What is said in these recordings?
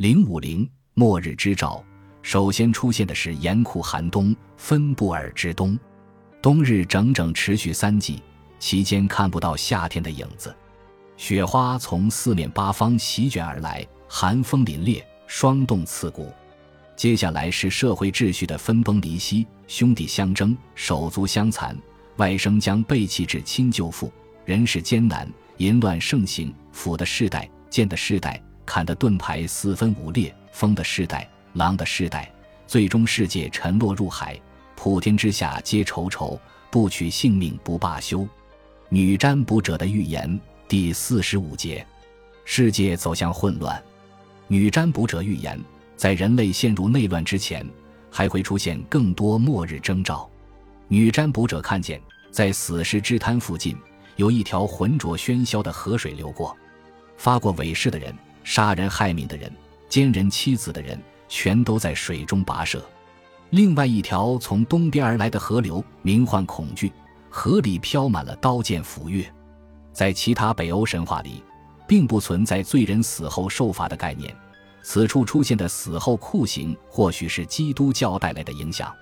零五零末日之兆，首先出现的是严酷寒冬，芬布尔之冬，冬日整整持续三季，期间看不到夏天的影子，雪花从四面八方席卷而来，寒风凛冽，霜冻刺骨。接下来是社会秩序的分崩离析，兄弟相争，手足相残，外甥将背弃至亲舅父，人世艰难，淫乱盛行，腐的世代，贱的世代，砍的盾牌四分五裂，风的世代，狼的世代，最终世界沉落入海，普天之下皆愁愁，不取性命不罢休。女占卜者的预言第四十五节，世界走向混乱。女占卜者预言。在人类陷入内乱之前，还会出现更多末日征兆。女占卜者看见，在死尸之滩附近有一条浑浊喧嚣的河水流过，发过伪誓的人、杀人害民的人、奸人妻子的人，全都在水中跋涉。另外一条从东边而来的河流名唤恐惧，河里飘满了刀剑斧钺。在其他北欧神话里，并不存在罪人死后受罚的概念。此处出现的死后酷刑，或许是基督教带来的影响。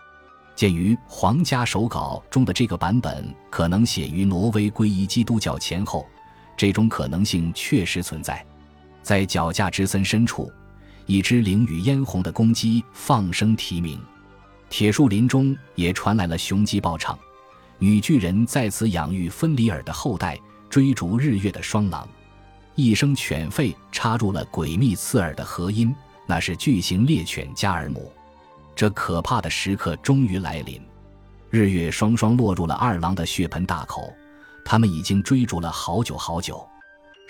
鉴于皇家手稿中的这个版本可能写于挪威皈依基督教前后，这种可能性确实存在。在脚架之森深处，一只灵与嫣红的公鸡放声啼鸣。铁树林中也传来了雄鸡报唱。女巨人在此养育芬里尔的后代，追逐日月的双狼。一声犬吠插入了诡秘刺耳的和音，那是巨型猎犬加尔姆。这可怕的时刻终于来临，日月双双落入了二郎的血盆大口。他们已经追逐了好久好久，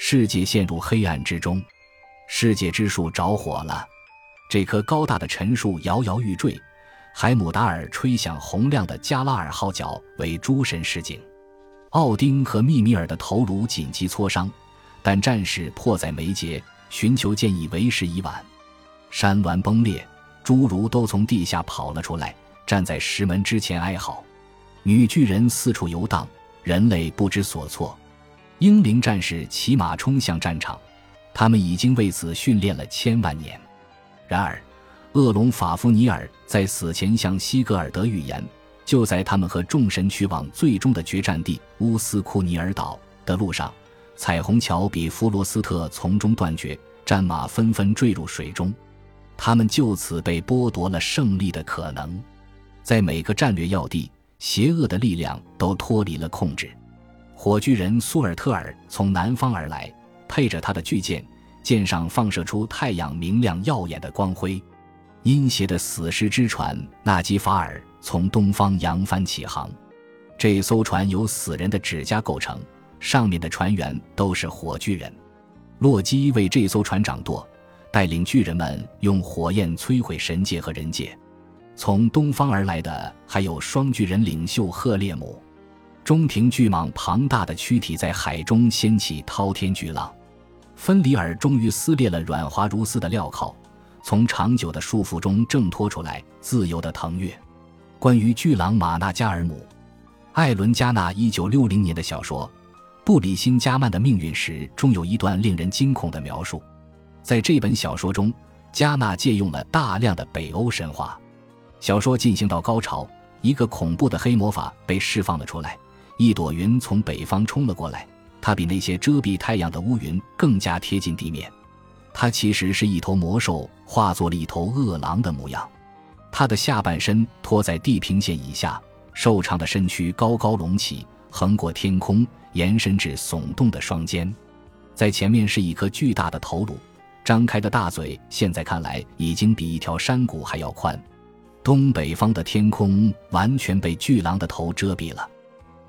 世界陷入黑暗之中，世界之树着火了。这棵高大的陈树摇摇欲坠，海姆达尔吹响洪亮的加拉尔号角，为诸神示警。奥丁和密米尔的头颅紧急磋商。但战事迫在眉睫，寻求建议为时已晚。山峦崩裂，侏儒都从地下跑了出来，站在石门之前哀嚎。女巨人四处游荡，人类不知所措。英灵战士骑马冲向战场，他们已经为此训练了千万年。然而，恶龙法夫尼尔在死前向西格尔德预言：就在他们和众神去往最终的决战地乌斯库尼尔岛的路上。彩虹桥比弗罗斯特从中断绝，战马纷纷坠入水中，他们就此被剥夺了胜利的可能。在每个战略要地，邪恶的力量都脱离了控制。火炬人苏尔特尔从南方而来，配着他的巨剑，剑上放射出太阳明亮耀眼的光辉。阴邪的死尸之船纳基法尔从东方扬帆起航，这艘船由死人的指甲构成。上面的船员都是火巨人，洛基为这艘船掌舵，带领巨人们用火焰摧毁神界和人界。从东方而来的还有双巨人领袖赫列姆。中庭巨蟒庞大的躯体在海中掀起滔天巨浪。芬里尔终于撕裂了软滑如丝的镣铐，从长久的束缚中挣脱出来，自由的腾跃。关于巨狼马纳加尔姆，艾伦加纳一九六零年的小说。布里辛加曼的命运史中有一段令人惊恐的描述，在这本小说中，加纳借用了大量的北欧神话。小说进行到高潮，一个恐怖的黑魔法被释放了出来，一朵云从北方冲了过来，它比那些遮蔽太阳的乌云更加贴近地面。它其实是一头魔兽，化作了一头恶狼的模样。它的下半身拖在地平线以下，瘦长的身躯高高隆起。横过天空，延伸至耸动的双肩，在前面是一颗巨大的头颅，张开的大嘴，现在看来已经比一条山谷还要宽。东北方的天空完全被巨狼的头遮蔽了。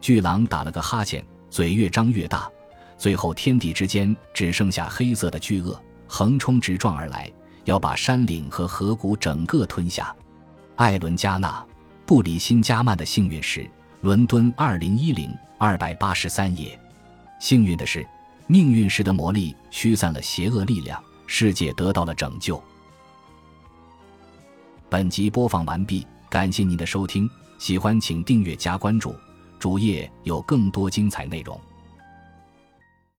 巨狼打了个哈欠，嘴越张越大，最后天地之间只剩下黑色的巨鳄，横冲直撞而来，要把山岭和河谷整个吞下。艾伦加纳，布里辛加曼的幸运石。伦敦二零一零二百八十三页。幸运的是，命运石的魔力驱散了邪恶力量，世界得到了拯救。本集播放完毕，感谢您的收听，喜欢请订阅加关注，主页有更多精彩内容。